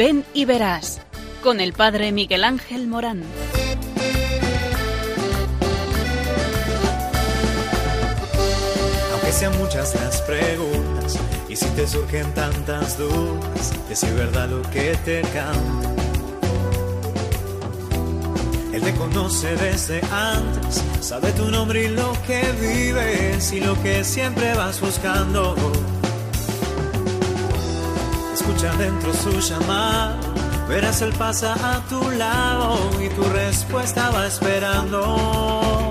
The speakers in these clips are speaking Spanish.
Ven y verás con el Padre Miguel Ángel Morán. Aunque sean muchas las preguntas y si te surgen tantas dudas, de si es verdad lo que te canta. Él te conoce desde antes, sabe tu nombre y lo que vives y lo que siempre vas buscando. Escucha dentro su llamada, verás él pasa a tu lado y tu respuesta va esperando.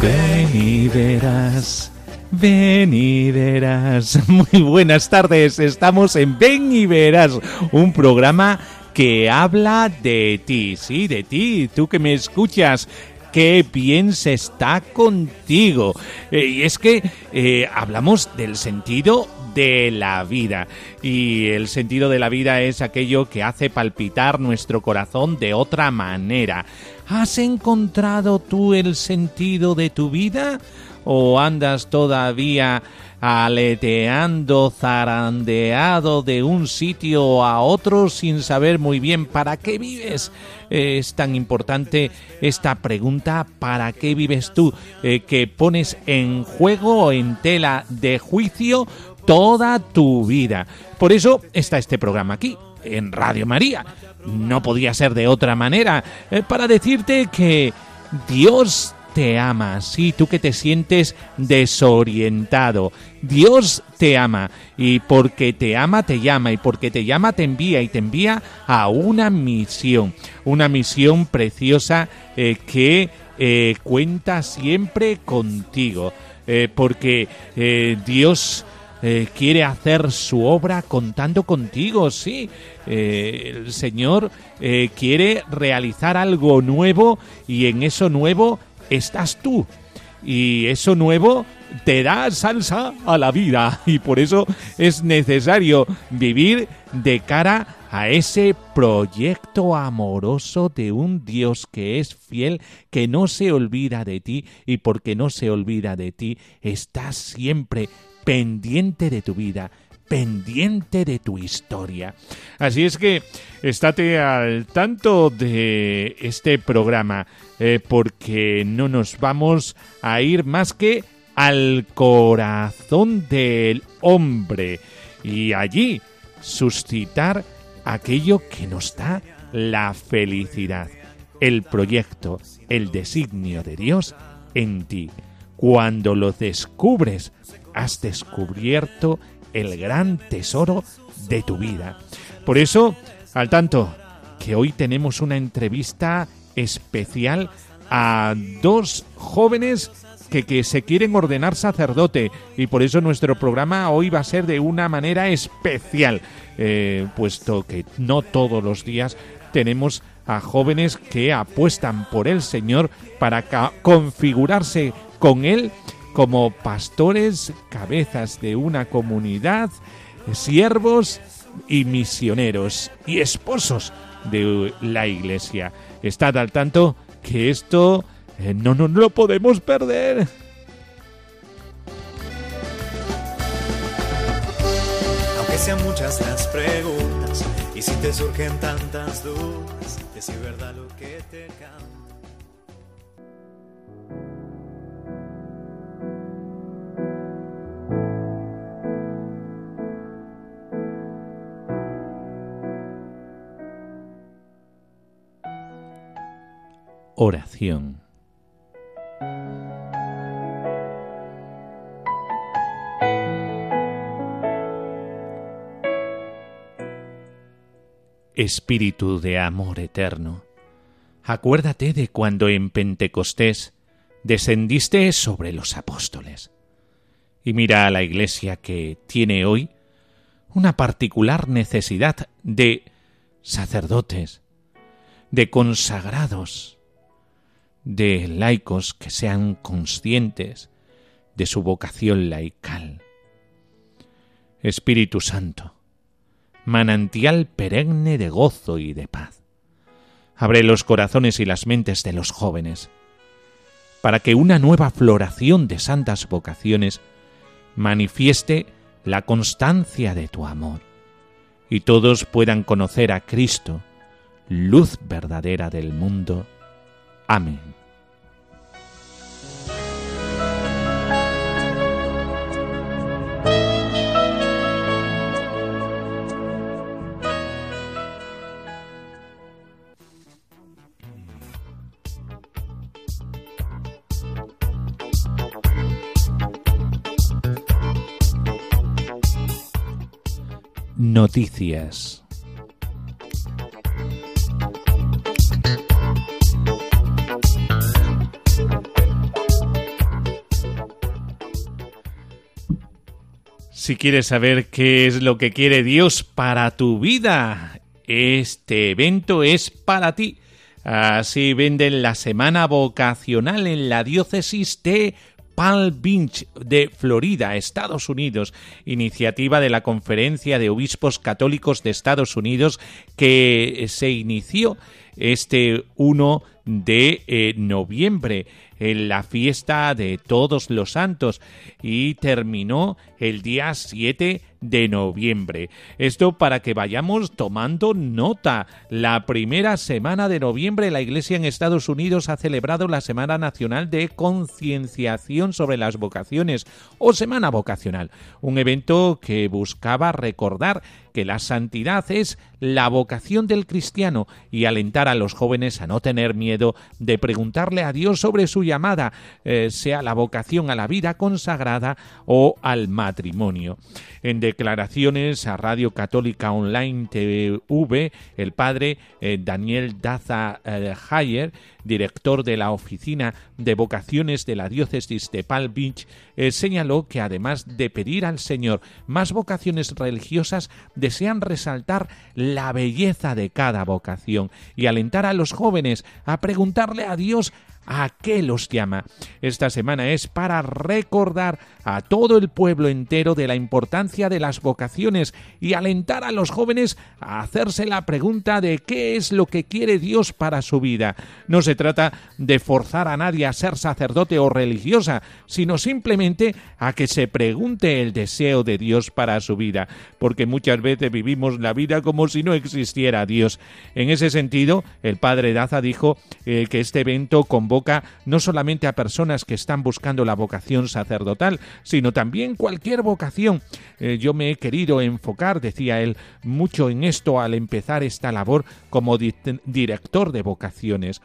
Ven y verás. Ven y verás. Muy buenas tardes. Estamos en Ven y verás, un programa que habla de ti, sí, de ti, tú que me escuchas. Qué bien se está contigo. Eh, y es que eh, hablamos del sentido de la vida. Y el sentido de la vida es aquello que hace palpitar nuestro corazón de otra manera. ¿Has encontrado tú el sentido de tu vida? ¿O andas todavía aleteando, zarandeado de un sitio a otro sin saber muy bien para qué vives? Es tan importante esta pregunta, ¿para qué vives tú? Eh, que pones en juego en tela de juicio toda tu vida. Por eso está este programa aquí, en Radio María. No podía ser de otra manera, eh, para decirte que Dios te ama, sí, tú que te sientes desorientado. Dios te ama. Y porque te ama te llama. Y porque te llama te envía. Y te envía a una misión, una misión preciosa eh, que eh, cuenta siempre contigo, eh, porque Dios quiere hacer su obra contando contigo, sí. el Señor quiere realizar algo nuevo. Y en eso nuevo estás tú. Y eso nuevo te da salsa a la vida y por eso es necesario vivir de cara a ese proyecto amoroso de un Dios que es fiel, que no se olvida de ti y porque no se olvida de ti, estás siempre pendiente de tu vida, pendiente de tu historia. Así es que estate al tanto de este programa, eh, porque no nos vamos a ir más que al corazón del hombre y allí suscitar aquello que nos da la felicidad, el proyecto, el designio de Dios en ti. Cuando lo descubres, has descubierto el gran tesoro de tu vida. Por eso, al tanto, que hoy tenemos una entrevista especial a dos jóvenes que, que, se quieren ordenar sacerdote y por eso nuestro programa hoy va a ser de una manera especial, eh, puesto que no todos los días tenemos a jóvenes que apuestan por el Señor para configurarse con Él como pastores, cabezas de una comunidad, siervos y misioneros y esposos de la iglesia. Estad al tanto que esto eh, no nos lo podemos perder. Aunque sean muchas las preguntas y si te surgen tantas dudas, decir verdad lo que te canta. Oración. Espíritu de amor eterno, acuérdate de cuando en Pentecostés descendiste sobre los apóstoles. Y mira a la Iglesia que tiene hoy una particular necesidad de sacerdotes, de consagrados, de laicos que sean conscientes de su vocación laical. Espíritu Santo, manantial perenne de gozo y de paz, abre los corazones y las mentes de los jóvenes, para que una nueva floración de santas vocaciones manifieste la constancia de tu amor y todos puedan conocer a Cristo, luz verdadera del mundo. Amén. Noticias. Si quieres saber qué es lo que quiere Dios para tu vida, este evento es para ti. Así venden la semana vocacional en la diócesis de Palm Beach de Florida, Estados Unidos, iniciativa de la Conferencia de Obispos Católicos de Estados Unidos que se inició este 1 de eh, noviembre en la fiesta de todos los santos y terminó el día 7 de noviembre. Esto para que vayamos tomando nota. La primera semana de noviembre la Iglesia en Estados Unidos ha celebrado la Semana Nacional de Concienciación sobre las Vocaciones o Semana Vocacional, un evento que buscaba recordar que la santidad es la vocación del cristiano y alentar a los jóvenes a no tener miedo de preguntarle a Dios sobre su llamada, eh, sea la vocación a la vida consagrada o al matrimonio. En declaraciones a Radio Católica Online TV, el padre eh, Daniel Daza eh, Hayer, director de la Oficina de Vocaciones de la Diócesis de Palm Beach, señaló que además de pedir al Señor más vocaciones religiosas, desean resaltar la belleza de cada vocación y alentar a los jóvenes a preguntarle a Dios ¿A qué los llama? Esta semana es para recordar a todo el pueblo entero de la importancia de las vocaciones y alentar a los jóvenes a hacerse la pregunta de qué es lo que quiere Dios para su vida. No se trata de forzar a nadie a ser sacerdote o religiosa, sino simplemente a que se pregunte el deseo de Dios para su vida, porque muchas veces vivimos la vida como si no existiera Dios. En ese sentido, el padre Daza dijo eh, que este evento convoca no solamente a personas que están buscando la vocación sacerdotal, sino también cualquier vocación. Eh, yo me he querido enfocar, decía él, mucho en esto al empezar esta labor como director de vocaciones.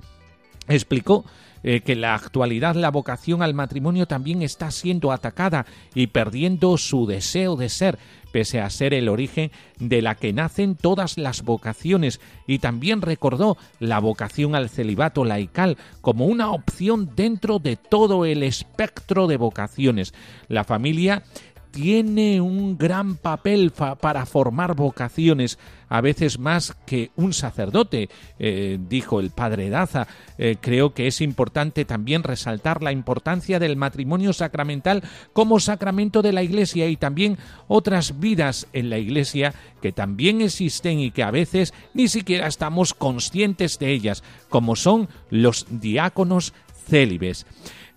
Explicó eh, que en la actualidad la vocación al matrimonio también está siendo atacada y perdiendo su deseo de ser, pese a ser el origen de la que nacen todas las vocaciones, y también recordó la vocación al celibato laical como una opción dentro de todo el espectro de vocaciones. La familia tiene un gran papel para formar vocaciones, a veces más que un sacerdote, eh, dijo el padre Daza. Eh, creo que es importante también resaltar la importancia del matrimonio sacramental como sacramento de la Iglesia y también otras vidas en la Iglesia que también existen y que a veces ni siquiera estamos conscientes de ellas, como son los diáconos célibes.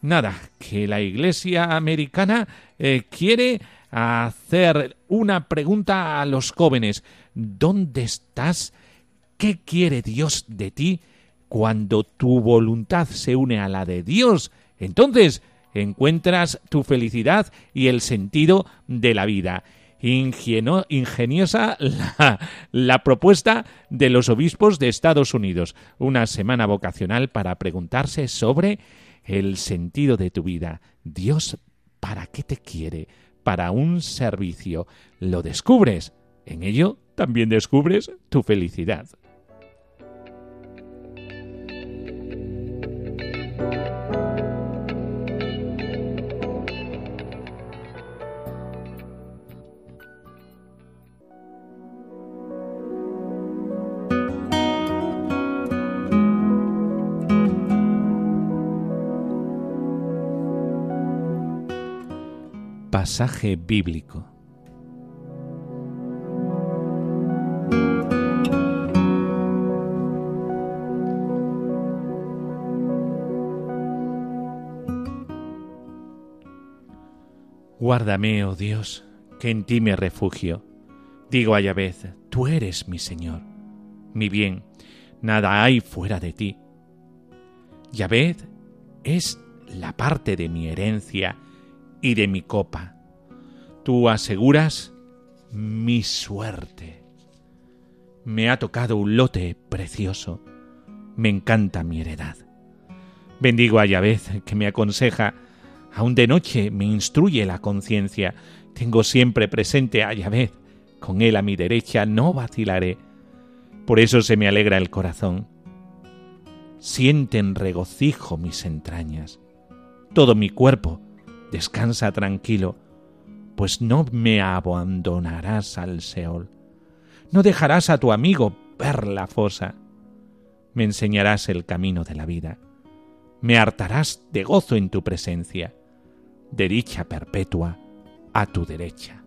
Nada, que la Iglesia americana eh, quiere hacer una pregunta a los jóvenes. ¿Dónde estás? ¿Qué quiere Dios de ti? Cuando tu voluntad se une a la de Dios, entonces encuentras tu felicidad y el sentido de la vida. ingeniosa la, la, propuesta de los obispos de Estados Unidos. Una semana vocacional para preguntarse sobre el sentido de tu vida. Dios, ¿para qué te quiere? Para un servicio. Lo descubres. En ello también descubres tu felicidad. Pasaje bíblico. Guárdame, oh Dios, que en ti me refugio. Digo a Yahvé, tú eres mi Señor, mi bien, nada hay fuera de ti. Yahvé es la parte de mi herencia y de mi copa. Tú aseguras mi suerte. Me ha tocado un lote precioso. Me encanta mi heredad. Bendigo a Yahvé que me aconseja, aun de noche me instruye la conciencia. Tengo siempre presente a Yahvé. Con él a mi derecha no vacilaré. Por eso se me alegra el corazón. Sienten regocijo mis entrañas. Todo mi cuerpo descansa tranquilo, pues no me abandonarás al Seol. No dejarás a tu amigo ver la fosa. Me enseñarás el camino de la vida. Me hartarás de gozo en tu presencia, de dicha perpetua a tu derecha.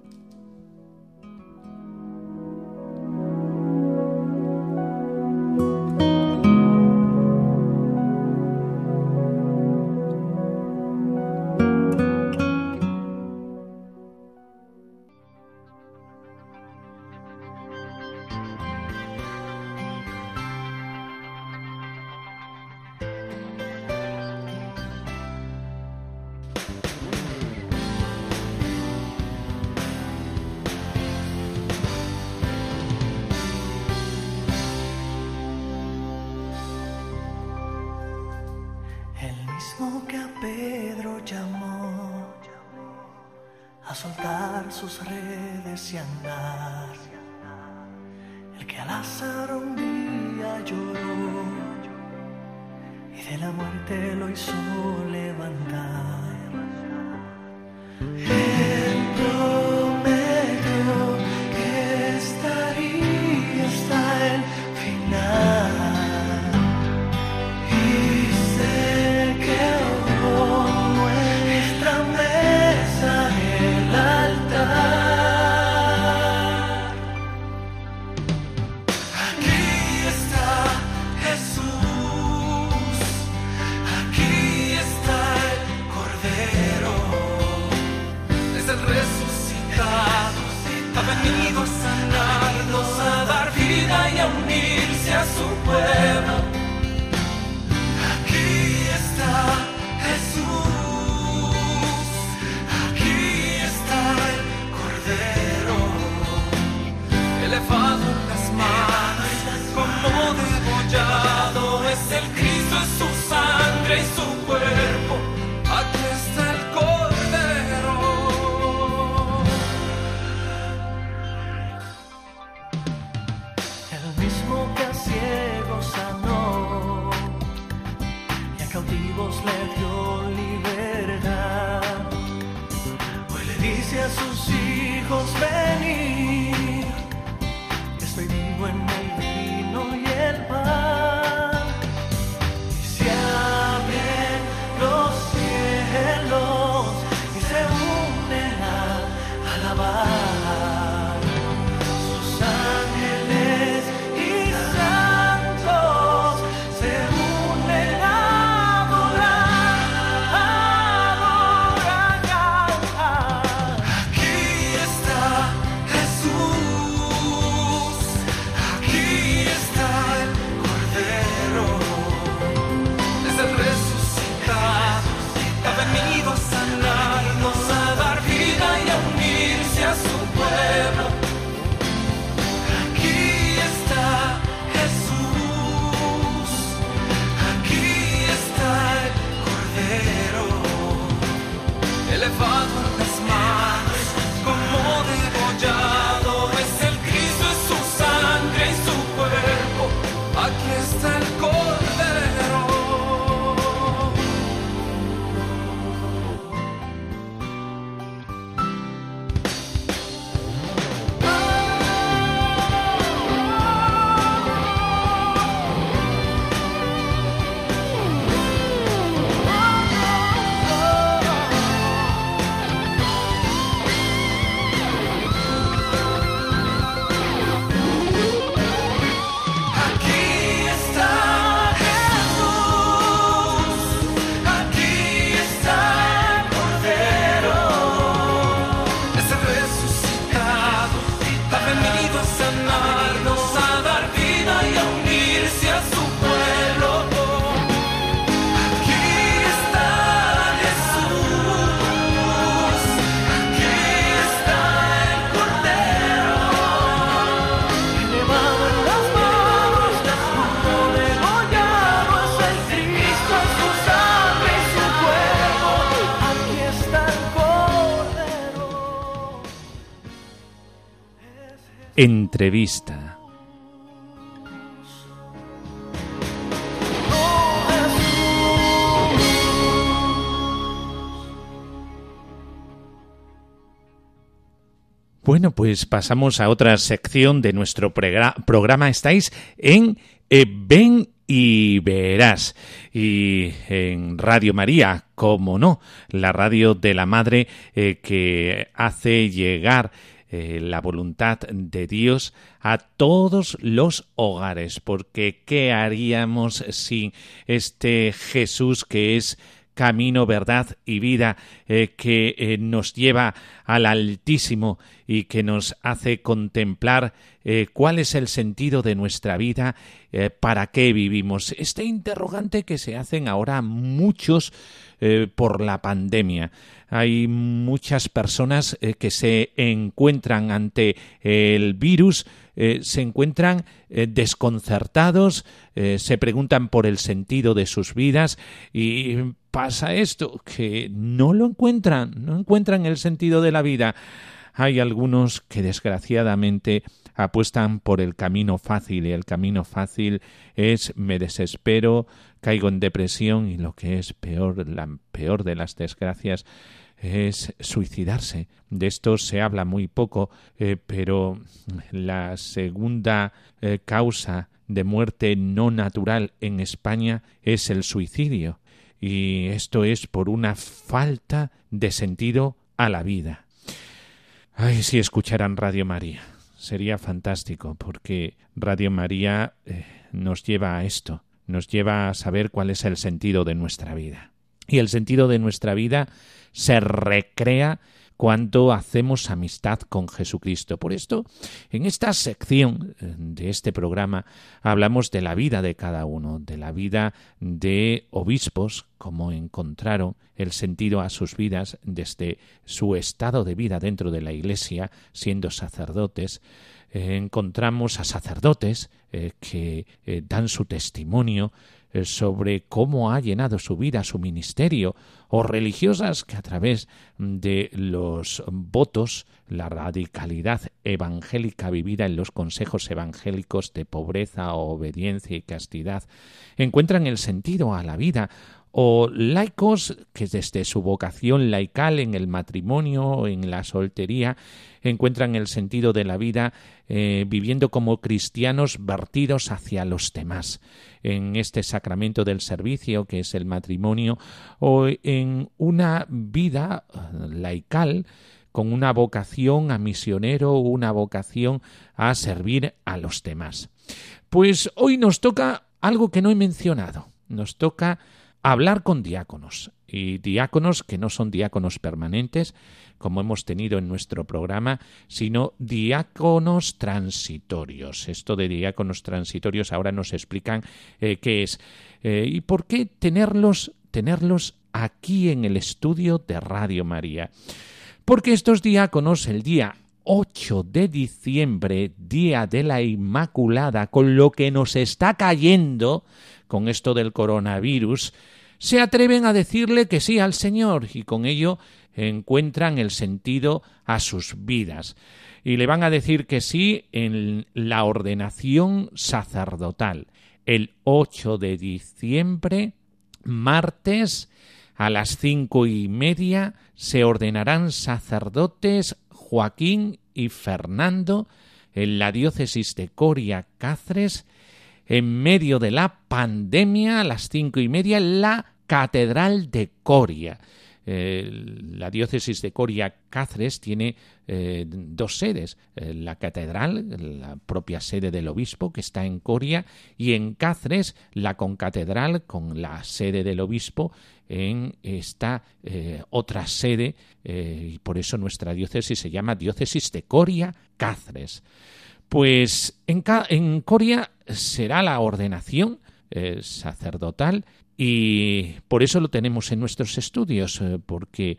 Entrevista. Bueno, pues pasamos a otra sección de nuestro programa. Estáis en eh, Ven y Verás. Y en Radio María, como no, la radio de la Madre eh, que hace llegar eh, la voluntad de Dios a todos los hogares, porque ¿qué haríamos sin este Jesús que es camino, verdad y vida eh, que eh, nos lleva al Altísimo y que nos hace contemplar cuál es el sentido de nuestra vida, para qué vivimos. Este interrogante que se hacen ahora muchos por la pandemia. Hay muchas personas que se encuentran ante el virus, se encuentran desconcertados, se preguntan por el sentido de sus vidas y pasa esto, que no lo encuentran, no encuentran el sentido de la vida. Hay algunos que desgraciadamente apuestan por el camino fácil y el camino fácil es me desespero, caigo en depresión y lo que es peor, la peor de las desgracias es suicidarse. De esto se habla muy poco, eh, pero la segunda eh, causa de muerte no natural en España es el suicidio y esto es por una falta de sentido a la vida. Ay, si escucharan Radio María, sería fantástico, porque Radio María eh, nos lleva a esto, nos lleva a saber cuál es el sentido de nuestra vida. Y el sentido de nuestra vida se recrea cuando hacemos amistad con Jesucristo. Por esto, en esta sección eh, de este programa hablamos de la vida de cada uno, de la vida de obispos, cómo encontraron el sentido a sus vidas desde su estado de vida dentro de la Iglesia, siendo sacerdotes, eh, encontramos a sacerdotes eh, que dan su testimonio sobre cómo ha llenado su vida, su ministerio, o religiosas que a través de los votos, la radicalidad evangélica vivida en los consejos evangélicos de pobreza, obediencia y castidad, encuentran el sentido a la vida, o laicos que desde su vocación laical en el matrimonio, en la soltería, encuentran el sentido de la vida eh, viviendo como cristianos vertidos hacia los demás, en este sacramento del servicio que es el matrimonio, o en una vida eh, laical con una vocación a misionero, una vocación a servir a los demás. Pues hoy nos toca algo que no he mencionado, nos toca hablar con diáconos y diáconos que no son diáconos permanentes, como hemos tenido en nuestro programa, sino diáconos transitorios. Esto de diáconos transitorios ahora nos explican eh, qué es eh, y por qué tenerlos, tenerlos aquí en el estudio de Radio María. Porque estos diáconos el día 8 de diciembre, día de la Inmaculada, con lo que nos está cayendo con esto del coronavirus, se atreven a decirle que sí al Señor y con ello encuentran el sentido a sus vidas. Y le van a decir que sí en la ordenación sacerdotal. El 8 de diciembre, martes, a las cinco y media, se ordenarán sacerdotes Joaquín y Fernando en la diócesis de Coria Cáceres en medio de la pandemia a las cinco y media la Catedral de Coria. la diócesis de Coria Cáceres tiene eh, dos sedes, eh, la catedral, la propia sede del obispo que está en Coria, y en Cáceres la concatedral con la sede del obispo en esta eh, otra sede, y por eso nuestra diócesis se llama diócesis de Coria Cáceres. Pues en, en Coria será la ordenación eh, sacerdotal y por eso lo tenemos en nuestros estudios, eh, porque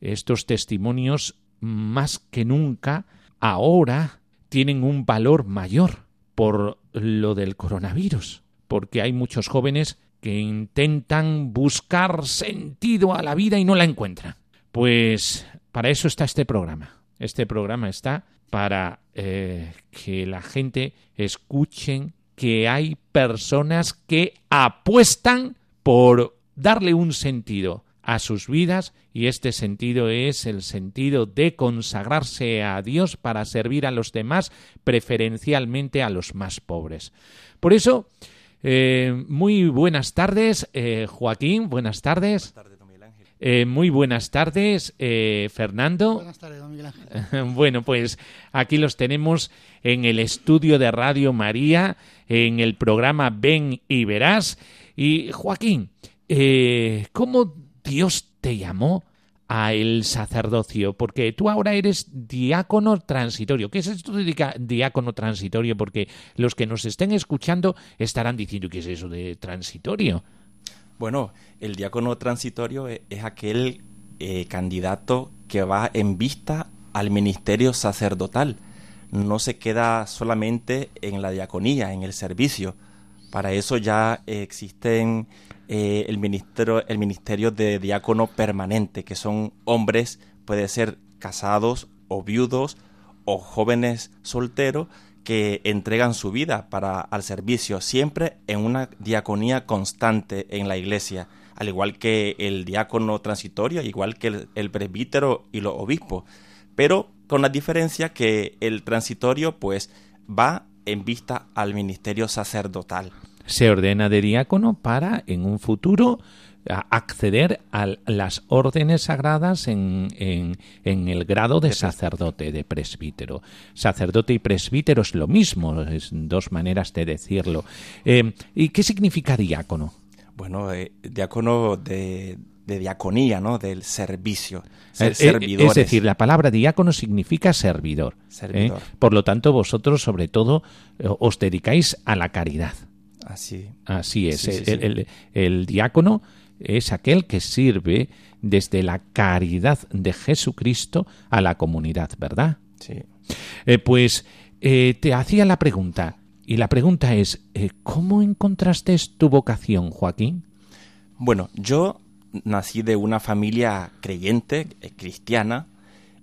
estos testimonios más que nunca ahora tienen un valor mayor por lo del coronavirus, porque hay muchos jóvenes que intentan buscar sentido a la vida y no la encuentran. Pues para eso está este programa. Este programa está para eh, que la gente escuchen que hay personas que apuestan por darle un sentido a sus vidas y este sentido es el sentido de consagrarse a Dios para servir a los demás, preferencialmente a los más pobres. Por eso, eh, muy buenas tardes, eh, Joaquín, buenas tardes. Eh, muy buenas tardes, Fernando. Buenas tardes, don Miguel Ángel. bueno, pues aquí los tenemos en el estudio de Radio María, en el programa Ven y Verás. Y Joaquín, ¿cómo Dios te llamó a el sacerdocio, porque tú ahora eres diácono transitorio. ¿Qué es esto de diácono transitorio? Porque los que nos estén escuchando estarán diciendo, ¿qué es eso de transitorio? Bueno, el diácono transitorio e-, es, aquel eh, candidato que va en vista al ministerio sacerdotal. No se queda solamente en la diaconía, en el servicio. Para eso ya existen eh, el, ministerio, el ministerio de diácono permanente, que son hombres, puede ser casados o viudos o jóvenes solteros que entregan su vida para al servicio, siempre en una diaconía constante en la iglesia, al igual que el diácono transitorio, igual que el, el presbítero y los obispos, pero con la diferencia que el transitorio pues va en vista al ministerio sacerdotal. Se ordena de diácono para en un futuro acceder a las órdenes sagradas en, en, el grado de sacerdote, de presbítero. Sacerdote y presbítero es lo mismo, es dos maneras de decirlo. Eh, ¿Y qué significa diácono? Bueno, eh, diácono de, diaconía, ¿no? Del servicio. Eh, es decir, la palabra diácono significa servidor. servidor. Por lo tanto, vosotros sobre todo os dedicáis a la caridad. Así, Así es. el, diácono es aquel que sirve desde la caridad de Jesucristo a la comunidad, ¿verdad? Sí. Eh, pues eh, te hacía la pregunta, y la pregunta es, eh, ¿cómo encontraste tu vocación, Joaquín? Bueno, yo nací de una familia creyente, cristiana,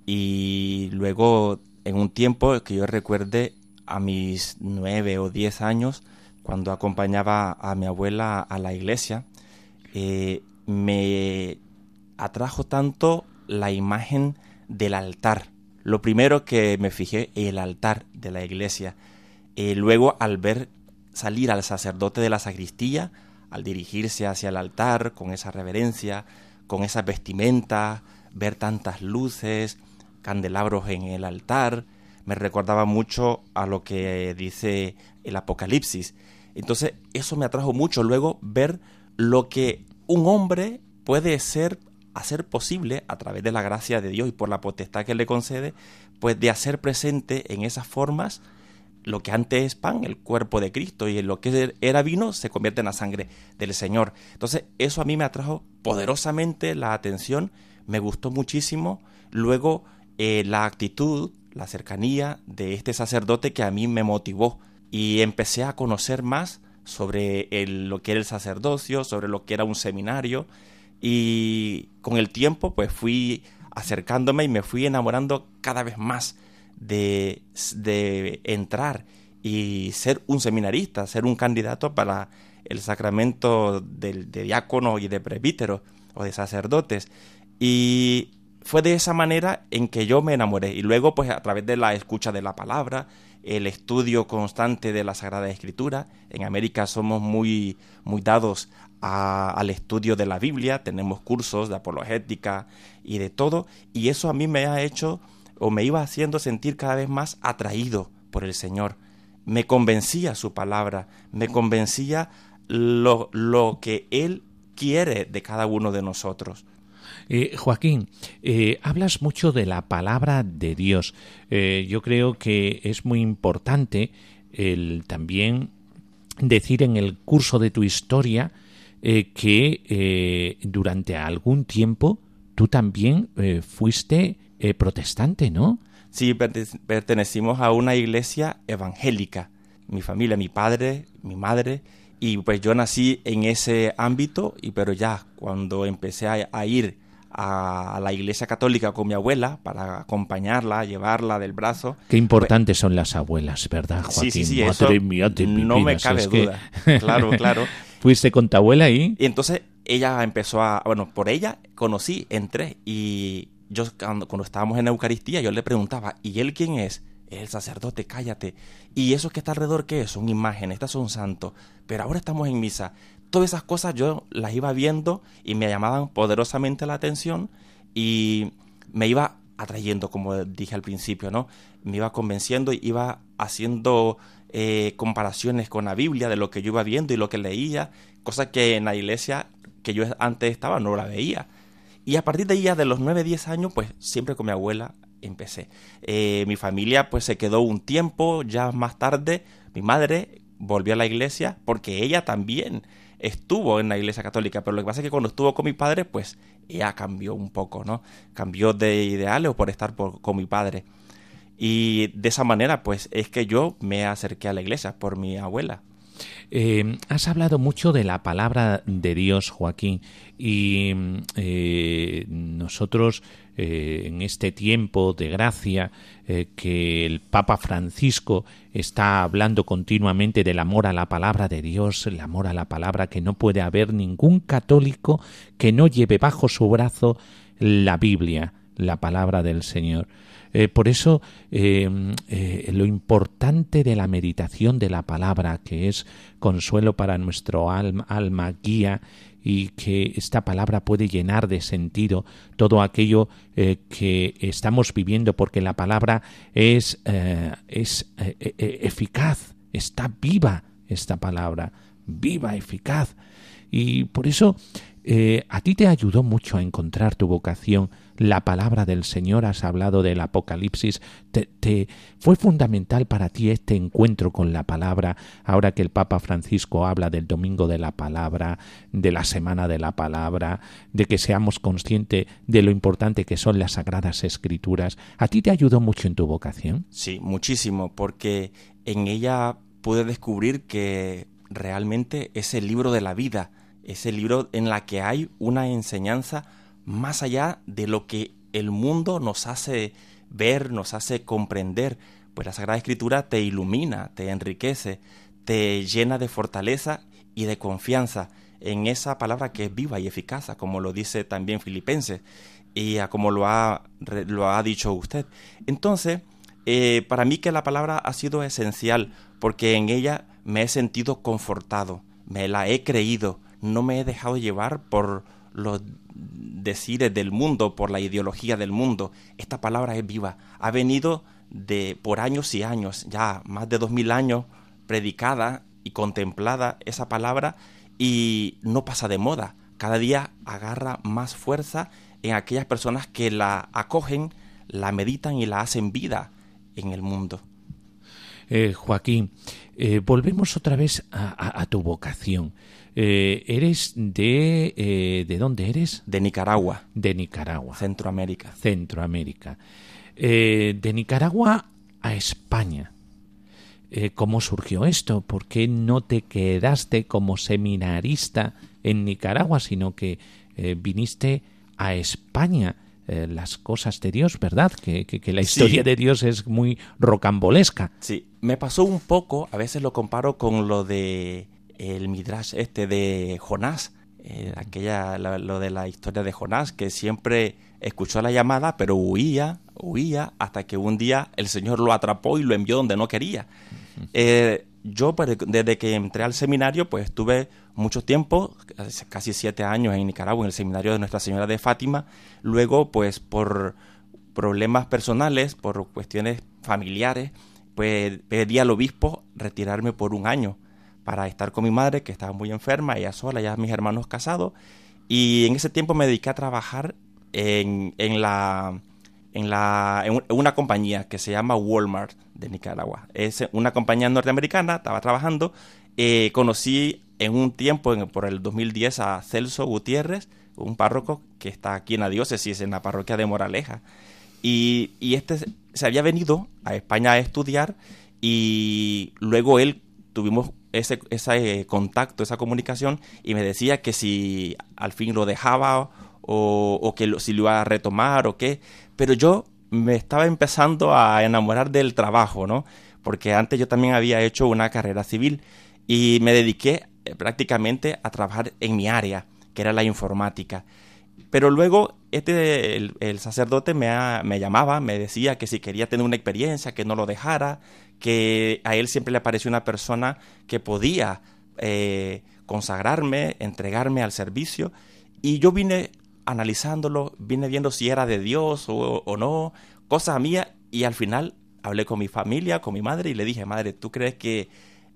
y luego en un tiempo que yo recuerde a mis nueve o diez años, cuando acompañaba a mi abuela a la iglesia, eh, me atrajo tanto la imagen del altar. Lo primero que me fijé, el altar de la iglesia. Eh, luego, al ver salir al sacerdote de la sacristía, al dirigirse hacia el altar con esa reverencia, con esa vestimenta, ver tantas luces, candelabros en el altar, me recordaba mucho a lo que dice el Apocalipsis, entonces eso me atrajo mucho luego ver lo que un hombre puede ser hacer posible a través de la gracia de Dios y por la potestad que le concede, pues de hacer presente en esas formas lo que antes es pan, el cuerpo de Cristo, y lo que era vino se convierte en la sangre del Señor. Entonces, eso a mí me atrajo poderosamente la atención, me gustó muchísimo. Luego, eh, la actitud, la cercanía de este sacerdote que a mí me motivó y empecé a conocer más sobre lo que era el sacerdocio, sobre lo que era un seminario y con el tiempo pues fui acercándome y me fui enamorando cada vez más de, de entrar y ser un seminarista, ser un candidato para el sacramento de, de diácono y de presbítero o de sacerdotes. Y fue de esa manera en que yo me enamoré. Y luego, pues a través de la escucha de la palabra, el estudio constante de la Sagrada Escritura. En América somos muy, muy dados al estudio de la Biblia, tenemos cursos de apologética y de todo, y eso a mí me ha hecho o me iba haciendo sentir cada vez más atraído por el Señor. Me convencía su palabra, me convencía lo, lo que Él quiere de cada uno de nosotros. Eh, Joaquín, eh, hablas mucho de la palabra de Dios. Eh, yo creo que es muy importante el también decir en el curso de tu historia que durante algún tiempo tú también fuiste protestante, ¿no? Sí, pertenecimos a una iglesia evangélica. Mi familia, mi padre, mi madre, y pues yo nací en ese ámbito, y pero ya cuando empecé a ir a, la iglesia católica con mi abuela para acompañarla, llevarla del brazo. Qué importantes son las abuelas, ¿verdad, Joaquín? Sí, sí, sí, Madre mía, no me cabe duda. Claro, claro. ¿Fuiste con tu abuela ahí? Y entonces ella empezó a, bueno, por ella conocí, entré y yo cuando, cuando estábamos en la Eucaristía yo le preguntaba, ¿y él quién es? El sacerdote, cállate. Y eso que está alrededor, ¿qué es? Son imágenes, estas son santos. Pero ahora estamos en misa todas esas cosas yo las iba viendo y me llamaban poderosamente la atención y me iba atrayendo, como dije al principio, ¿no? Me iba convenciendo y iba haciendo eh, comparaciones con la Biblia de lo que yo iba viendo y lo que leía, cosas que en la iglesia que yo antes estaba no la veía. Y a partir de ahí, de los 9, 10 años, pues siempre con mi abuela empecé. Eh, mi familia pues se quedó un tiempo, ya más tarde mi madre volvió a la iglesia porque ella también estuvo en la iglesia católica, pero lo que pasa es que cuando estuvo con mi padre, pues ella cambió un poco, ¿no? Cambió de ideales por estar con mi padre. Y de esa manera, pues es que yo me acerqué a la iglesia por mi abuela. Eh, has hablado mucho de la palabra de Dios, Joaquín, y eh, nosotros eh, en este tiempo de gracia que el Papa Francisco está hablando continuamente del amor a la palabra de Dios, el amor a la palabra que no puede haber ningún católico que no lleve bajo su brazo la Biblia, la palabra del Señor. Eh, por eso eh, eh, lo importante de la meditación de la palabra, que es consuelo para nuestro alma, alma guía, y que esta palabra puede llenar de sentido todo aquello que estamos viviendo, porque la palabra es, es eficaz, está viva esta palabra, viva, eficaz. Y por eso a ti te ayudó mucho a encontrar tu vocación la palabra del Señor, has hablado del Apocalipsis, te, fue fundamental para ti este encuentro con la palabra, ahora que el Papa Francisco habla del Domingo de la Palabra, de la Semana de la Palabra, de que seamos conscientes de lo importante que son las Sagradas Escrituras. ¿A ti te ayudó mucho en tu vocación? Sí, muchísimo, porque en ella pude descubrir que realmente es el libro de la vida, es el libro en la que hay una enseñanza más allá de lo que el mundo nos hace ver, nos hace comprender, pues la Sagrada Escritura te ilumina, te enriquece, te llena de fortaleza y de confianza en esa palabra que es viva y eficaz, como lo dice también Filipenses y como lo ha, lo ha dicho usted. Entonces, eh, para mí que la palabra ha sido esencial porque en ella me he sentido confortado, me la he creído, no me he dejado llevar por los decires del mundo, por la ideología del mundo. Esta palabra es viva. Ha venido de por años y años, ya más de dos mil años, predicada y contemplada esa palabra y no pasa de moda. Cada día agarra más fuerza en aquellas personas que la acogen, la meditan y la hacen vida en el mundo. Eh, Joaquín, eh, volvemos otra vez a tu vocación. Eh, ¿Eres de... Eh, ¿De dónde eres? De Nicaragua. De Nicaragua. Centroamérica. Centroamérica. Eh, de Nicaragua a España. ¿Cómo surgió esto? ¿Por qué no te quedaste como seminarista en Nicaragua, sino que viniste a España? las cosas de Dios, ¿verdad? Que, que, la historia de Dios es muy rocambolesca. Sí, me pasó un poco, a veces lo comparo con lo de el Midrash este de Jonás, eh, aquella, lo, de la historia de Jonás, que siempre escuchó la llamada, pero huía, huía, hasta que un día el Señor lo atrapó y lo envió donde no quería. Eh, yo, pues, desde que entré al seminario, pues estuve mucho tiempo, casi siete años en Nicaragua, en el seminario de Nuestra Señora de Fátima. Luego, pues, por problemas personales, por cuestiones familiares, pues pedí al obispo retirarme por un año para estar con mi madre, que estaba muy enferma, ella sola, ya mis hermanos casados. Y en ese tiempo me dediqué a trabajar en, en la, en, la, una compañía que se llama Walmart de Nicaragua. Es una compañía norteamericana, estaba trabajando. Eh, conocí en un tiempo, por el 2010, a Celso Gutiérrez, un párroco que está aquí en la diócesis, en la parroquia de Moraleja. Y, y este se había venido a España a estudiar y luego él tuvimos ese, ese contacto, esa comunicación, y me decía que si al fin lo dejaba o, o que lo- si lo iba a retomar o qué, pero yo me estaba empezando a enamorar del trabajo, ¿no? Porque antes yo también había hecho una carrera civil y me dediqué eh, prácticamente a trabajar en mi área, que era la informática. Pero luego este, el, el sacerdote me, me llamaba, me decía que si quería tener una experiencia, que no lo dejara, que a él siempre le pareció una persona que podía eh, consagrarme, entregarme al servicio. Y yo vine analizándolo, vine viendo si era de Dios o, no, cosas mías, y al final hablé con mi familia, con mi madre, y le dije, madre, ¿tú crees que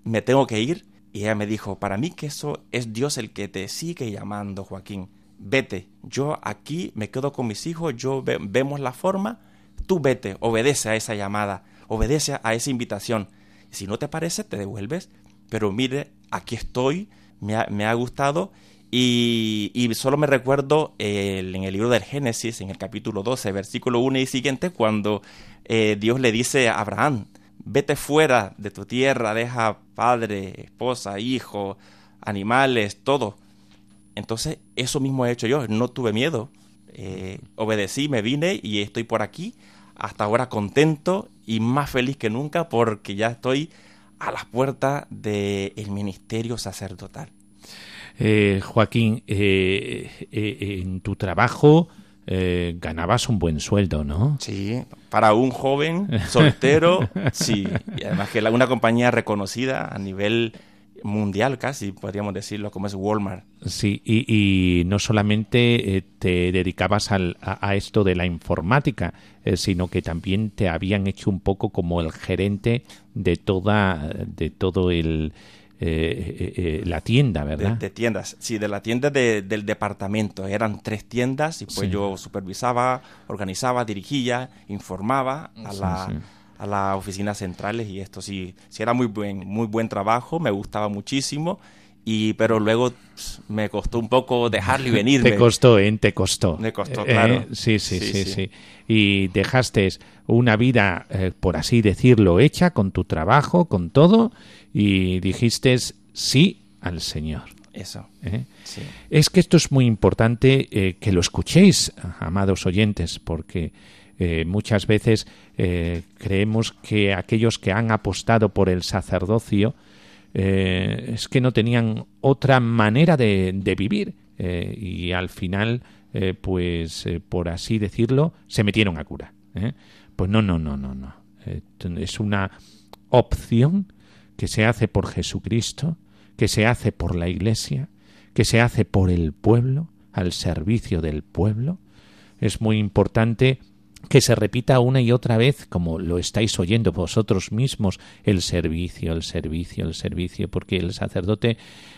me tengo que ir? Y ella me dijo, para mí que eso es Dios el que te sigue llamando, Joaquín. Vete, yo aquí me quedo con mis hijos, yo ve- vemos la forma, tú vete, obedece a esa llamada, obedece a esa invitación. Si no te parece, te devuelves, pero mire, aquí estoy, me ha, gustado y, y solo me recuerdo en el libro del Génesis, en el capítulo 12, versículo 1 y siguiente, cuando eh, Dios le dice a Abraham, vete fuera de tu tierra, deja padre, esposa, hijo, animales, todo. Entonces, eso mismo he hecho yo, no tuve miedo, eh, obedecí, me vine y estoy por aquí, hasta ahora contento y más feliz que nunca porque ya estoy a las puertas del ministerio sacerdotal. Eh, Joaquín, eh, eh, en tu trabajo eh, ganabas un buen sueldo, ¿no? Sí, para un joven soltero, sí. Y además que una compañía reconocida a nivel mundial casi, podríamos decirlo, como es Walmart. Sí, y, y no solamente eh, te dedicabas al- a, a esto de la informática, eh, sino que también te habían hecho un poco como el gerente de toda, de todo el eh, eh, la tienda, ¿verdad? de tiendas. Sí, de la tienda de- del departamento. Eran tres tiendas y pues Sí. yo supervisaba, organizaba, dirigía, informaba a la, sí. A las oficinas centrales y esto sí, sí era muy buen, muy buen trabajo, me gustaba muchísimo. Y, pero luego pss, me costó un poco dejarlo y venirme. Te costó, ¿eh? Te costó. Me costó, Eh, claro. sí, sí, sí, Sí, sí, sí. Y dejaste una vida, eh, por así decirlo, hecha con tu trabajo, con todo, y dijiste sí al Señor. Eso. ¿eh? Sí. Es que esto es muy importante eh, que lo escuchéis, amados oyentes, porque eh, muchas veces eh, creemos que aquellos que han apostado por el sacerdocio eh, es que no tenían otra manera de, de vivir y al final, pues por así decirlo, se metieron a cura. Pues no, no, no, no, no. Es una opción que se hace por Jesucristo, que se hace por la Iglesia, que se hace por el pueblo, al servicio del pueblo. Es muy importante que se repita una y otra vez, como lo estáis oyendo vosotros mismos, el servicio, el servicio, el servicio, porque el sacerdote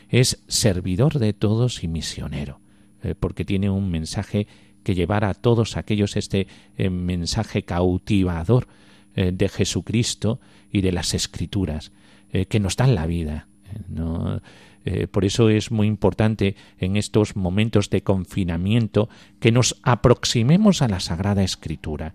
es servidor de todos y misionero, eh, porque tiene un mensaje que llevar a todos aquellos este eh, mensaje cautivador eh, de Jesucristo y de las Escrituras, que nos dan la vida. ¿no? Eh, por eso es muy importante en estos momentos de confinamiento que nos aproximemos a la Sagrada Escritura,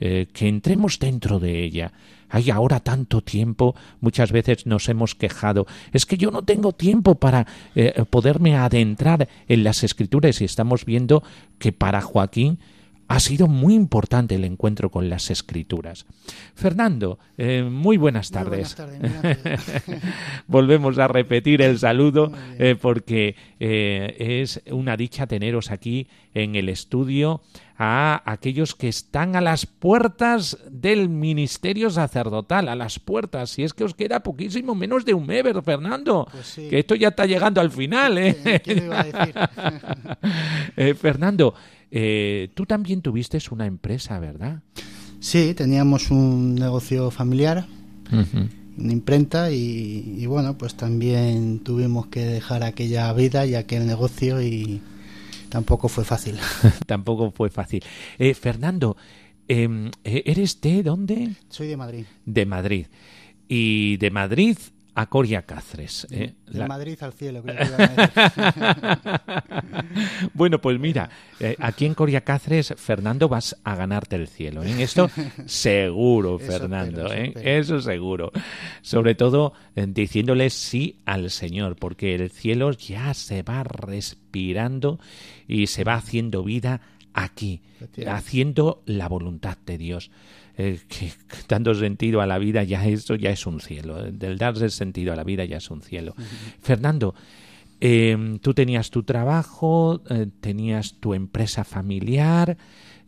eh, que entremos dentro de ella. Hay ahora tanto tiempo, muchas veces nos hemos quejado, es que yo no tengo tiempo para eh, poderme adentrar en las escrituras y estamos viendo que para Joaquín ha sido muy importante el encuentro con las escrituras. Fernando, eh, muy buenas Muy tardes. buenas tardes. Volvemos a repetir el saludo Muy eh, porque eh, es una dicha teneros aquí en el estudio a aquellos que están a las puertas del ministerio sacerdotal, a las puertas. Si es que os queda poquísimo menos de un mes, Fernando, Pues sí. que esto ya está llegando al final. ¿eh? ¿Quién- quién lo iba a decir? Eh, Fernando, eh, tú también tuviste una empresa, ¿verdad? Sí, teníamos un negocio familiar, una imprenta y, y bueno, pues también tuvimos que dejar aquella vida y aquel negocio y tampoco fue fácil. Tampoco fue fácil. Eh, Fernando, em, ¿eres de dónde? Soy de Madrid. de Madrid. Y de Madrid a Coria Cáceres. De, ¿eh? Madrid al cielo, creo bueno, pues mira, eh, aquí en Coria Cáceres, Fernando, vas a ganarte el cielo. En ¿eh? esto seguro, Fernando, eso, seguro. Sobre todo diciéndole sí al Señor, porque el cielo ya se va respirando y se va haciendo vida aquí, haciendo la voluntad de Dios. Eh, que, dando sentido a la vida ya eso ya es un cielo. Del darse sentido a la vida ya es un cielo. Fernando, em, tú tenías tu trabajo, eh, tenías tu empresa familiar.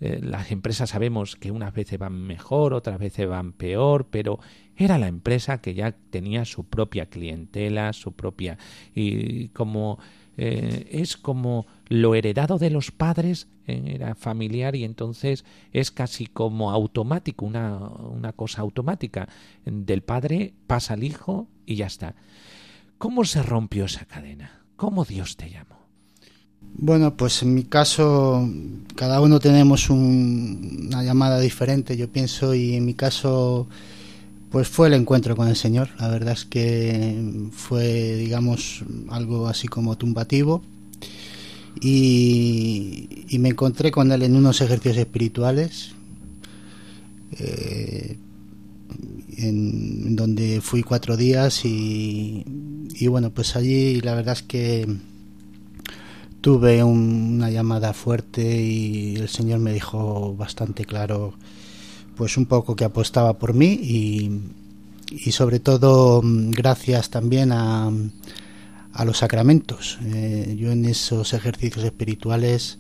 Eh, las empresas sabemos que unas veces van mejor, otras veces van peor, pero era la empresa que ya tenía su propia clientela, su propia y como es como lo heredado de los padres era familiar y entonces es casi como automático, una, una cosa automática. Del padre pasa al hijo y ya está. ¿Cómo se rompió esa cadena? ¿Cómo Dios te llamó? Bueno, pues en mi caso, cada uno tenemos una llamada diferente, yo pienso, y en mi caso, pues fue el encuentro con el Señor. La verdad es que fue, digamos, algo así como tumbativo y, me encontré con él en unos ejercicios espirituales eh, en, donde fui cuatro días y, bueno pues allí la verdad es que tuve una llamada fuerte y el señor me dijo bastante claro pues un poco que apostaba por mí y, y sobre todo gracias también a, a los sacramentos. Eh, yo en esos ejercicios espirituales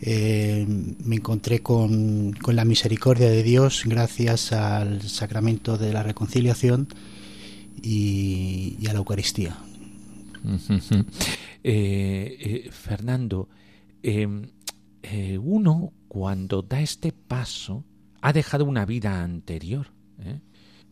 eh, me encontré con, con, la misericordia de Dios gracias al sacramento de la reconciliación y, a la Eucaristía. Eh, Fernando, em, uno cuando da este paso ha dejado una vida anterior.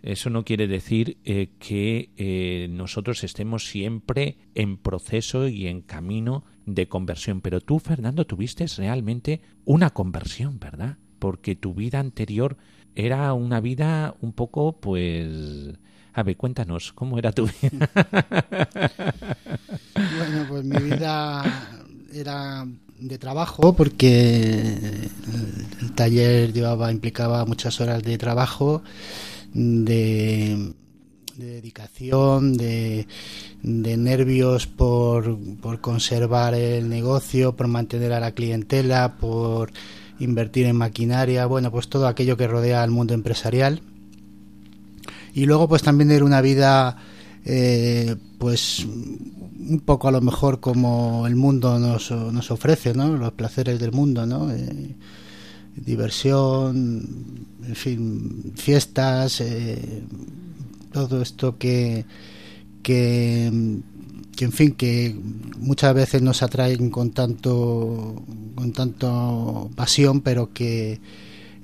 Eso no quiere decir eh, que eh, nosotros estemos siempre en proceso y en camino de conversión. Pero tú, Fernando, tuviste realmente una conversión, ¿verdad? Porque tu vida anterior era una vida un poco, pues... A ver, cuéntanos, ¿cómo era tu vida? bueno, pues mi vida era de trabajo porque el taller llevaba implicaba muchas horas de trabajo de, dedicación, de, nervios por, por conservar el negocio, por mantener a la clientela, por invertir en maquinaria, bueno, pues todo aquello que rodea al mundo empresarial. Y luego pues también era una vida eh, pues un poco a lo mejor como el mundo nos, nos ofrece, ¿no? Los placeres del mundo, ¿no? Eh, diversión, en fin, fiestas, eh, todo esto que, que, en fin, que muchas veces nos atraen con tanto, con tanto pasión, pero que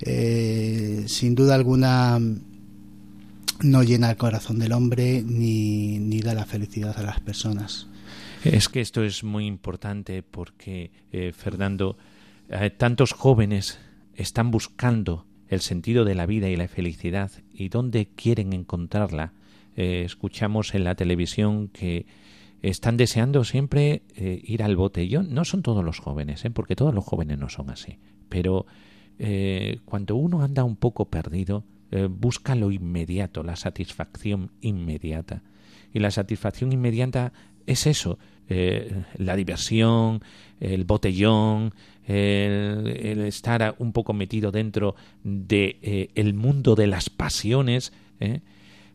eh, sin duda alguna no llena el corazón del hombre ni, ni da la felicidad a las personas. Es que esto es muy importante porque, eh, Fernando, tantos jóvenes están buscando el sentido de la vida y la felicidad y dónde quieren encontrarla. Eh, escuchamos en la televisión que están deseando siempre eh, ir al botellón. No son todos los jóvenes, ¿eh? porque todos los jóvenes no son así. Pero cuando uno anda un poco perdido, busca lo inmediato, la satisfacción inmediata. Y la satisfacción inmediata es eso, la diversión, el botellón, el, estar un poco metido dentro de eh, el mundo de las pasiones, ¿eh?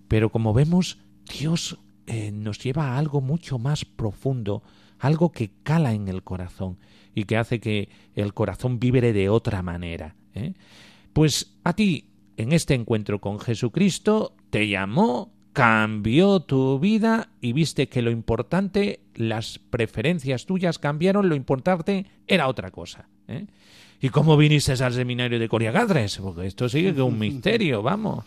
pero como vemos, Dios eh, nos lleva a algo mucho más profundo, algo que cala en el corazón y que hace que el corazón vibre de otra manera. Pues a ti, en este encuentro con Jesucristo, te llamó cambió tu vida y viste que lo importante, las preferencias tuyas cambiaron, lo importante era otra cosa. ¿eh? ¿Y cómo viniste al seminario de Coriagadres? Porque esto sigue que un misterio, vamos.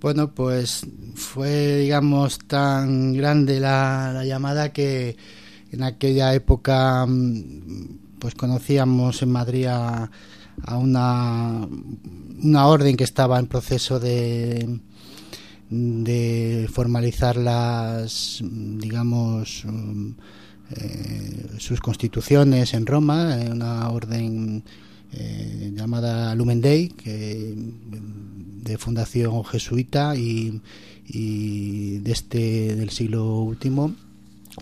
Bueno, pues fue, digamos, tan grande la, llamada que en aquella época mm, pues conocíamos en Madrid a, una orden que estaba en proceso de de formalizar las, digamos, mm, eh, sus constituciones en Roma, en una orden eh, llamada Lumen Dei, que, de fundación jesuita y, de este del siglo último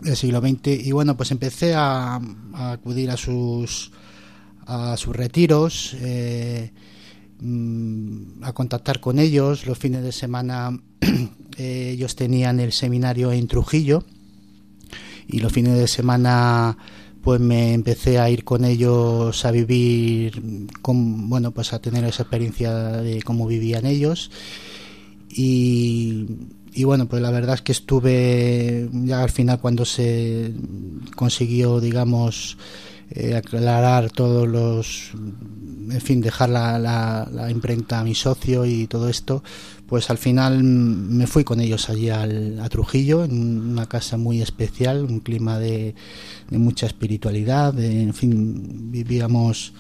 del siglo XX y bueno pues empecé a, acudir a sus a sus retiros eh, mm, a contactar con ellos. Los fines de semana eh, ellos tenían el seminario en Trujillo y los fines de semana pues me empecé a ir con ellos a vivir bueno pues a tener esa experiencia de cómo vivían ellos. Y, y bueno pues la verdad es que estuve ya al final cuando se consiguió digamos eh, aclarar todos los en fin dejar la, la, la, imprenta a mi socio y todo esto pues al final me fui con ellos allí al, a Trujillo en una casa muy especial un clima de, mucha espiritualidad en fin vivíamos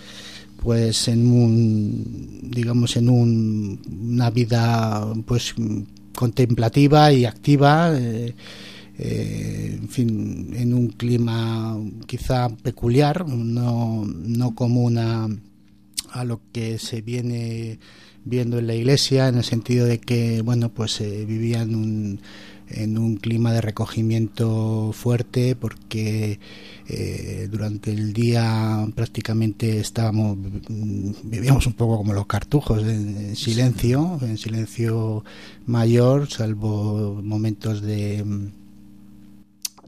pues en un digamos en un, una vida pues contemplativa y activa eh, eh, en fin, en un clima quizá peculiar, no, no común a, a lo que se viene viendo en la iglesia, en el sentido de que, bueno, pues eh, vivían un, en un clima de recogimiento fuerte porque eh, durante el día prácticamente estábamos vivíamos un poco como los cartujos en silencio en silencio mayor salvo momentos de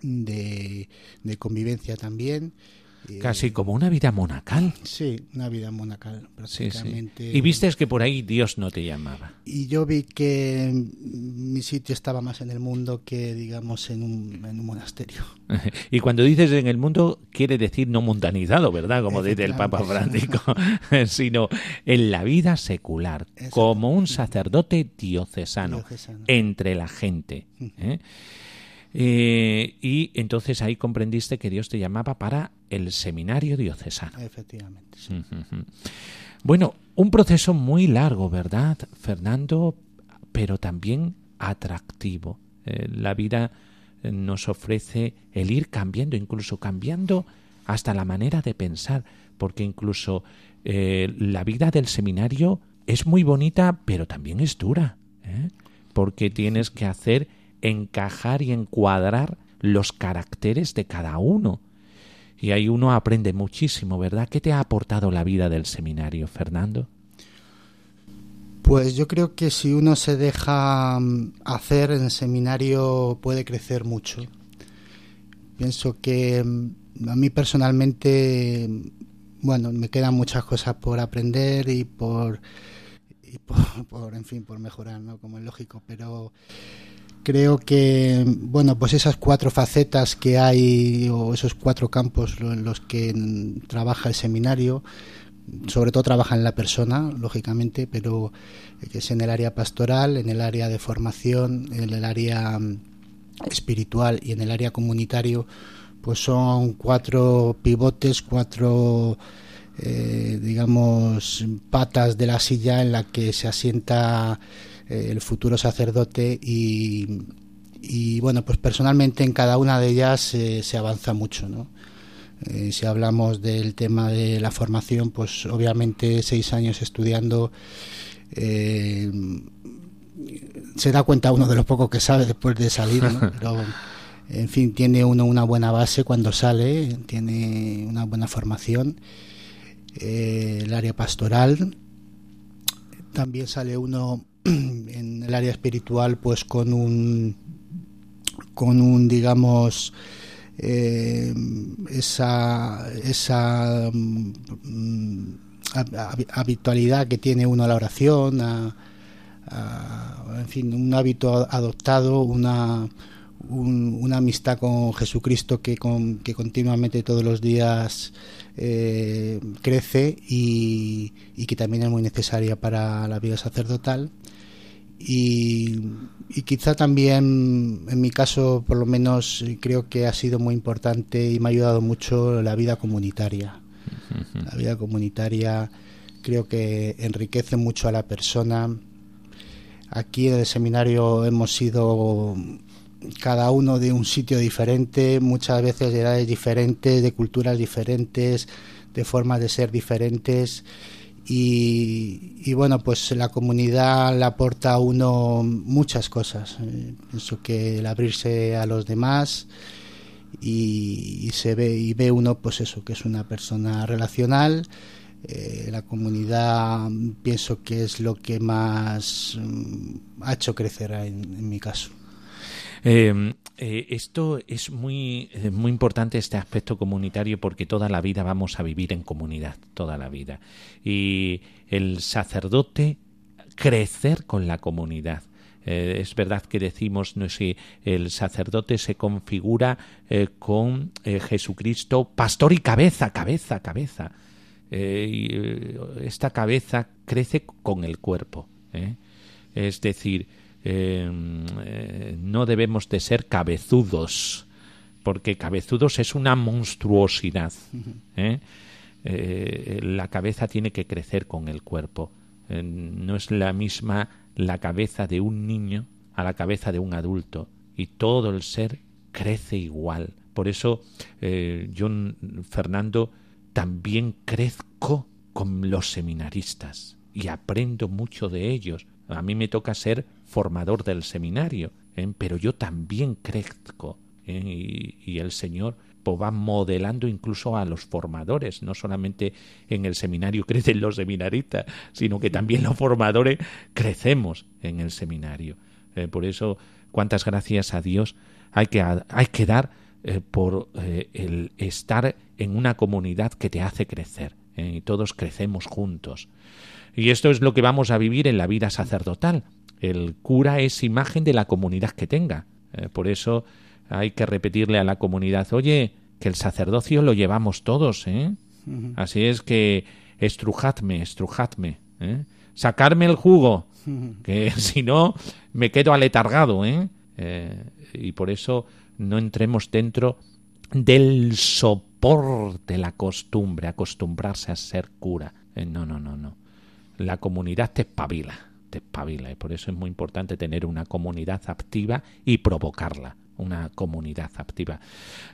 de, de convivencia también. Casi como una vida monacal. Sí, una vida monacal, prácticamente. Sí, sí. Y viste que por ahí Dios no te llamaba. Y yo vi que mi sitio estaba más en el mundo que, digamos, en un, en un monasterio. y cuando dices en el mundo, quiere decir no mundanizado, ¿verdad? Como dice el Papa Francisco, sino en la vida secular, como un sacerdote diocesano, diocesano. entre la gente. ¿eh? Eh, y entonces ahí comprendiste que Dios te llamaba para el seminario diocesano. Efectivamente. Sí. Uh -huh. Bueno, un proceso muy largo, ¿verdad, Fernando? Pero también atractivo. Eh, la vida nos ofrece el ir cambiando, incluso cambiando hasta la manera de pensar, porque incluso eh, la vida del seminario es muy bonita, pero también es dura, ¿eh? porque tienes que hacer encajar y encuadrar los caracteres de cada uno. Y ahí uno aprende muchísimo, ¿verdad? ¿Qué te ha aportado la vida del seminario, Fernando? Pues yo creo que si uno se deja hacer en el seminario puede crecer mucho. Pienso que a mí personalmente, bueno, me quedan muchas cosas por aprender y por, y por, por en fin, por mejorar, ¿no? Como es lógico, pero creo que bueno pues esas cuatro facetas que hay o esos cuatro campos en los que trabaja el seminario sobre todo trabaja en la persona lógicamente pero que es en el área pastoral en el área de formación en el área espiritual y en el área comunitario pues son cuatro pivotes cuatro eh, digamos patas de la silla en la que se asienta el futuro sacerdote y, y, bueno, pues personalmente en cada una de ellas eh, se avanza mucho, ¿no? Eh, si hablamos del tema de la formación, pues obviamente seis años estudiando eh, se da cuenta uno de lo poco que sabe después de salir, ¿no? pero en fin, tiene uno una buena base cuando sale, tiene una buena formación, eh, el área pastoral, también sale uno en el área espiritual pues con un con un digamos eh, esa esa mm, habitualidad que tiene uno a la oración en fin un hábito adoptado una un, una amistad con Jesucristo que, con, que continuamente todos los días eh, crece y, que también es muy necesaria para la vida sacerdotal y, y, quizá también en mi caso por lo menos creo que ha sido muy importante y me ha ayudado mucho la vida comunitaria. La vida comunitaria creo que enriquece mucho a la persona. Aquí en el seminario hemos sido cada uno de un sitio diferente, muchas veces de edades diferentes, de culturas diferentes, de formas de ser diferentes. Y, bueno, pues la comunidad le aporta a uno muchas cosas. Eh, pienso que el abrirse a los demás y, se ve y ve uno pues eso que es una persona relacional. Eh, la comunidad pienso que es lo que más mm, ha hecho crecer en mi caso. Em, eh, esto es muy, eh, muy importante, este aspecto comunitario, porque toda la vida vamos a vivir en comunidad, toda la vida. Y el sacerdote crecer con la comunidad. Eh, es verdad que decimos no sé, el sacerdote se configura con Jesucristo pastor y cabeza, cabeza, cabeza. esta cabeza crece con el cuerpo. Es decir, Em, eh, no debemos de ser cabezudos, porque cabezudos es una monstruosidad. ¿eh? Eh, la cabeza tiene que crecer con el cuerpo. no es la misma la cabeza de un niño a la cabeza de un adulto y todo el ser crece igual. Por eso yo, Fernando, también crezco con los seminaristas y aprendo mucho de ellos. A mí me toca ser formador del seminario, ¿eh? pero yo también crezco ¿eh? y, el Señor va modelando incluso a los formadores, no solamente en el seminario crecen los seminaristas, sino que también los formadores crecemos en el seminario. ¿eh? por eso, cuántas gracias a Dios hay que, hay que dar por el estar en una comunidad que te hace crecer y todos crecemos juntos. Y esto es lo que vamos a vivir en la vida sacerdotal. El cura es imagen de la comunidad que tenga. Eh, por eso hay que repetirle a la comunidad, oye, que el sacerdocio lo llevamos todos, ¿eh? Así es que estrujadme, estrujadme, ¿eh? Sacarme el jugo, que si no me quedo aletargado, ¿eh? ¿eh? Y por eso no entremos dentro del soporte, la costumbre, acostumbrarse a ser cura. no, no, no, no. La comunidad te espabila te espabila y por eso es muy importante tener una comunidad activa y provocarla, una comunidad activa.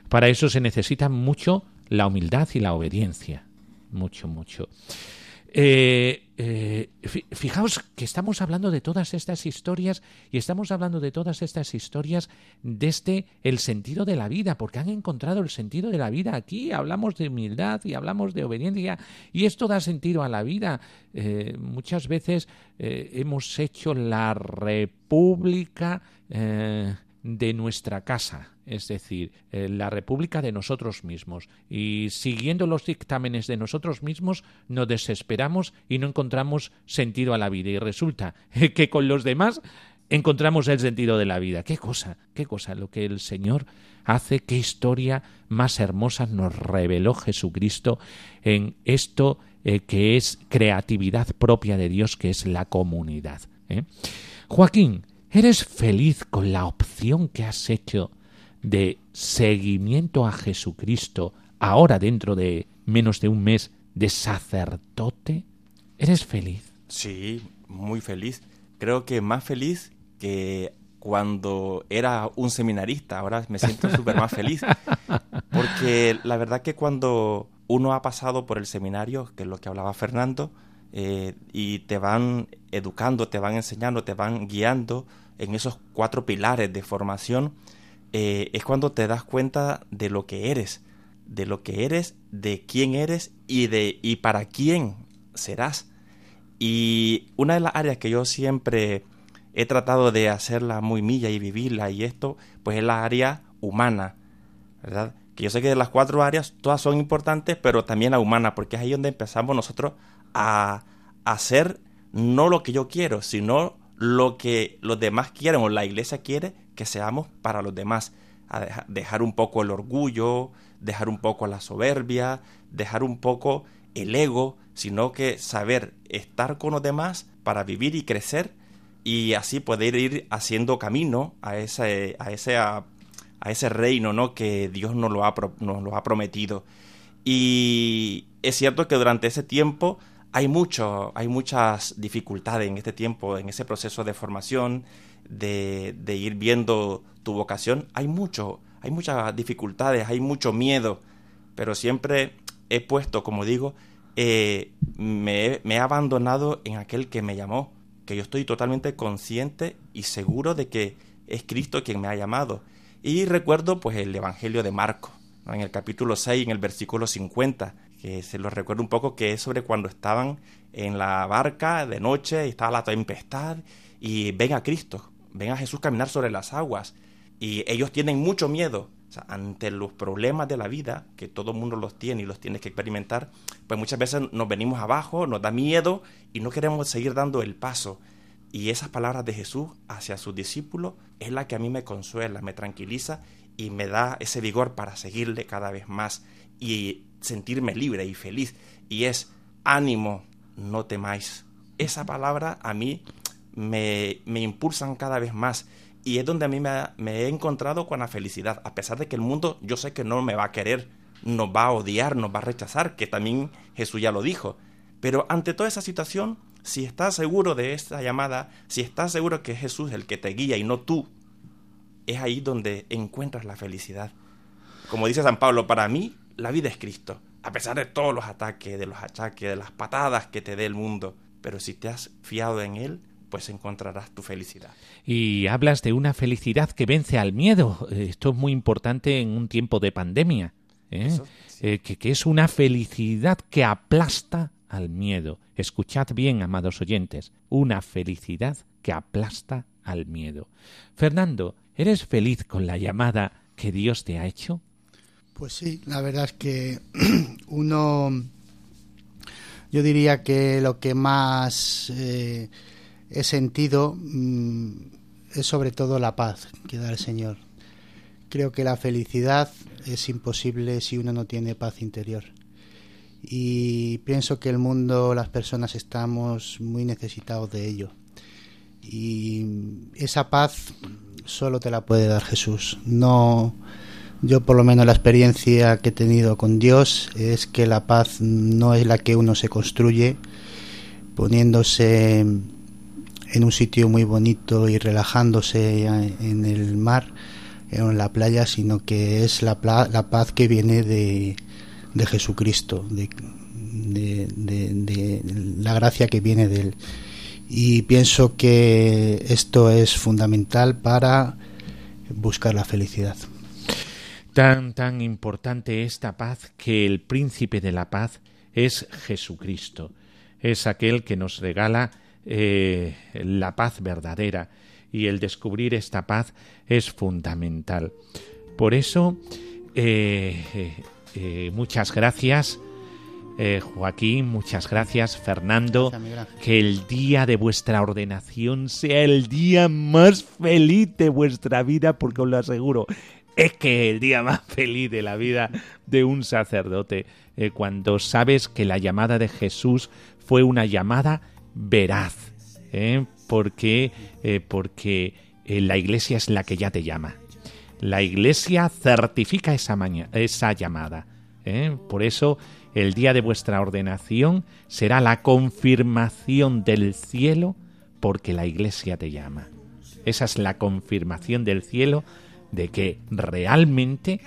Para eso se necesita mucho la humildad y la obediencia, mucho, mucho. Eh, eh, fijaos que estamos hablando de todas estas historias y estamos hablando de todas estas historias desde el sentido de la vida, porque han encontrado el sentido de la vida aquí. Hablamos de humildad y hablamos de obediencia y esto da sentido a la vida. Eh, muchas veces hemos hecho la república de nuestra casa, es decir, eh, la república de nosotros mismos. Y siguiendo los dictámenes de nosotros mismos, nos desesperamos y no encontramos sentido a la vida. Y resulta que con los demás encontramos el sentido de la vida. Qué cosa, qué cosa lo que el Señor hace, qué historia más hermosa nos reveló Jesucristo en esto eh, que es creatividad propia de Dios, que es la comunidad. ¿eh? Joaquín, ¿Eres feliz con la opción que has hecho de seguimiento a Jesucristo ahora dentro de menos de un mes de sacerdote? ¿Eres feliz? Sí, muy feliz. Creo que más feliz que cuando era un seminarista. Ahora me siento súper más feliz. Porque la verdad que cuando uno ha pasado por el seminario, que es lo que hablaba Fernando, eh, y te van educando, te van enseñando, te van guiando en esos cuatro pilares de formación, eh, es cuando te das cuenta de lo que eres, de lo que eres, de quién eres y de y para quién serás. Y una de las áreas que yo siempre he tratado de hacerla muy milla y vivirla y esto, pues es la área humana, ¿verdad? Que yo sé que de las cuatro áreas todas son importantes, pero también la humana, porque es ahí donde empezamos nosotros a, hacer no lo que yo quiero, sino lo que los demás quieren o la iglesia quiere que seamos para los demás. A dejar un poco el orgullo, dejar un poco la soberbia, dejar un poco el ego, sino que saber estar con los demás para vivir y crecer y así poder ir haciendo camino a ese, a ese, a, ese reino ¿no? que Dios nos lo, ha, nos lo ha prometido. Y es cierto que durante ese tiempo hay mucho, hay muchas dificultades en este tiempo, en ese proceso de formación, de, ir viendo tu vocación. Hay mucho, hay muchas dificultades, hay mucho miedo, pero siempre he puesto, como digo, eh, me, he abandonado en aquel que me llamó, que yo estoy totalmente consciente y seguro de que es Cristo quien me ha llamado. Y recuerdo pues el Evangelio de Marco, en el capítulo 6, en el versículo 50, que se lo recuerdo un poco, que es sobre cuando estaban en la barca de noche y estaba la tempestad y ven a Cristo, ven a Jesús caminar sobre las aguas y ellos tienen mucho miedo. ante los problemas de la vida, que todo el mundo los tiene y los tiene que experimentar, pues muchas veces nos venimos abajo, nos da miedo y no queremos seguir dando el paso. Y esas palabras de Jesús hacia sus discípulos es la que a mí me consuela, me tranquiliza y me da ese vigor para seguirle cada vez más y sentirme libre y feliz. Y es ánimo, no temáis. Esa palabra a mí me, me impulsan cada vez más y es donde a mí me, he encontrado con la felicidad, a pesar de que el mundo yo sé que no me va a querer, nos va a odiar, nos va a rechazar, que también Jesús ya lo dijo. Pero ante toda esa situación, si estás seguro de esta llamada, si estás seguro que es Jesús el que te guía y no tú, es ahí donde encuentras la felicidad. Como dice San Pablo, para mí la vida es Cristo, a pesar de todos los ataques, de los achaques, de las patadas que te dé el mundo, pero si te has fiado en Él, pues encontrarás tu felicidad. Y hablas de una felicidad que vence al miedo. Esto es muy importante en un tiempo de pandemia. ¿eh? Eh, que, que es una felicidad que aplasta al miedo. Escuchad bien, amados oyentes, una felicidad que aplasta al miedo. Fernando, ¿eres feliz con la llamada que Dios te ha hecho? Pues sí, la verdad es que uno, yo diría que lo que más eh, he sentido mm, es sobre todo la paz que da el Señor. Creo que la felicidad es imposible si uno no tiene paz interior y pienso que el mundo, las personas estamos muy necesitados de ello. Y esa paz solo te la puede dar Jesús. No, yo por lo menos la experiencia que he tenido con Dios es que la paz no es la que uno se construye poniéndose en un sitio muy bonito y relajándose en el mar, en la playa, sino que es la, la paz que viene de, de Jesucristo, de, de, la gracia que viene de Él. Y pienso que esto es fundamental para buscar la felicidad. Tan, tan importante esta paz que el príncipe de la paz es Jesucristo. Es aquel que nos regala eh, la paz verdadera y el descubrir esta paz es fundamental. Por eso, eh, eh, muchas gracias. Eh, Joaquín, muchas gracias, Fernando. que el día de vuestra ordenación sea el día más feliz de vuestra vida, porque os lo aseguro, es que el día más feliz de la vida de un sacerdote, eh, cuando sabes que la llamada de Jesús fue una llamada veraz, porque, porque la iglesia es la que ya te llama. La Iglesia certifica esa, esa llamada. ¿eh? Por eso el día de vuestra ordenación será la confirmación del cielo porque la Iglesia te llama. Esa es la confirmación del cielo de que realmente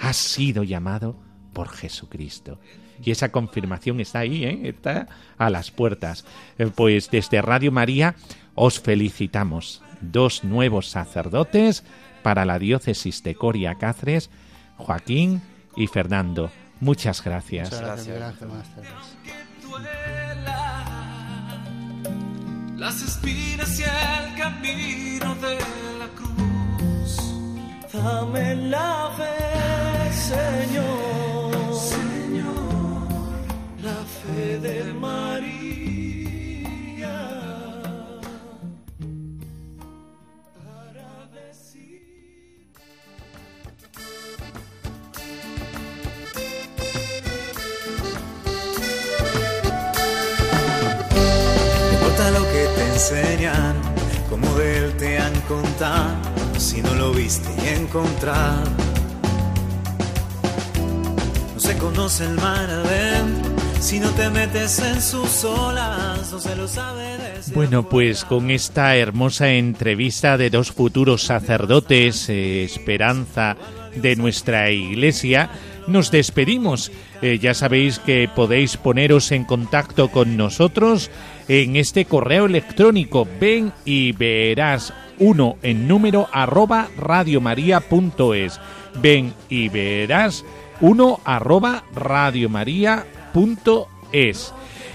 has sido llamado por Jesucristo. Y esa confirmación está ahí, ¿eh? está a las puertas. Eh, pues desde Radio María os felicitamos. Dos nuevos sacerdotes para la diócesis de Coria Cáceres, Joaquín y Fernando. Muchas gracias. Muchas gracias. Las espinas y el camino de la cruz. Dame la fe, Señor. Señor, la fe de María. enseñan, como de él te han contado, si no lo viste y encontrar. No se conoce el mar adentro, Si no te metes en sus olas, no se lo sabe decir Bueno, pues con esta hermosa entrevista de dos futuros sacerdotes, eh, esperanza de nuestra iglesia, nos despedimos. Eh, ya sabéis que podéis poneros en contacto con nosotros en este correo electrónico. Ven y verás uno en número arroba radiomaria.es. Ven y verás uno arroba radiomaria.es.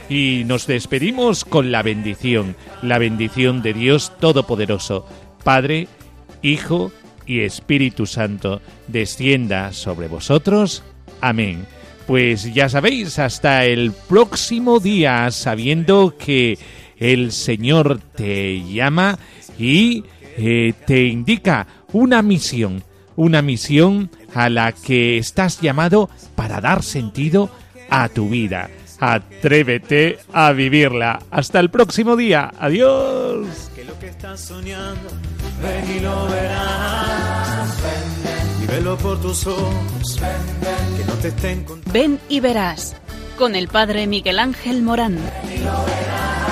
Y nos despedimos con la bendición, la bendición de Dios Todopoderoso, Padre, Hijo y Espíritu Santo, descienda sobre vosotros. Amén. Pues ya sabéis, hasta el próximo día, sabiendo que el Señor te llama y eh, te indica una misión, una misión a la que estás llamado para dar sentido a tu vida. Atrévete a vivirla. Hasta el próximo día. Adiós. que lo que estás soñando, ven y lo verás. Y velo por tus ojos, que no te estén contando. Ven y verás con el padre Miguel Ángel Morán. Ven y lo verás.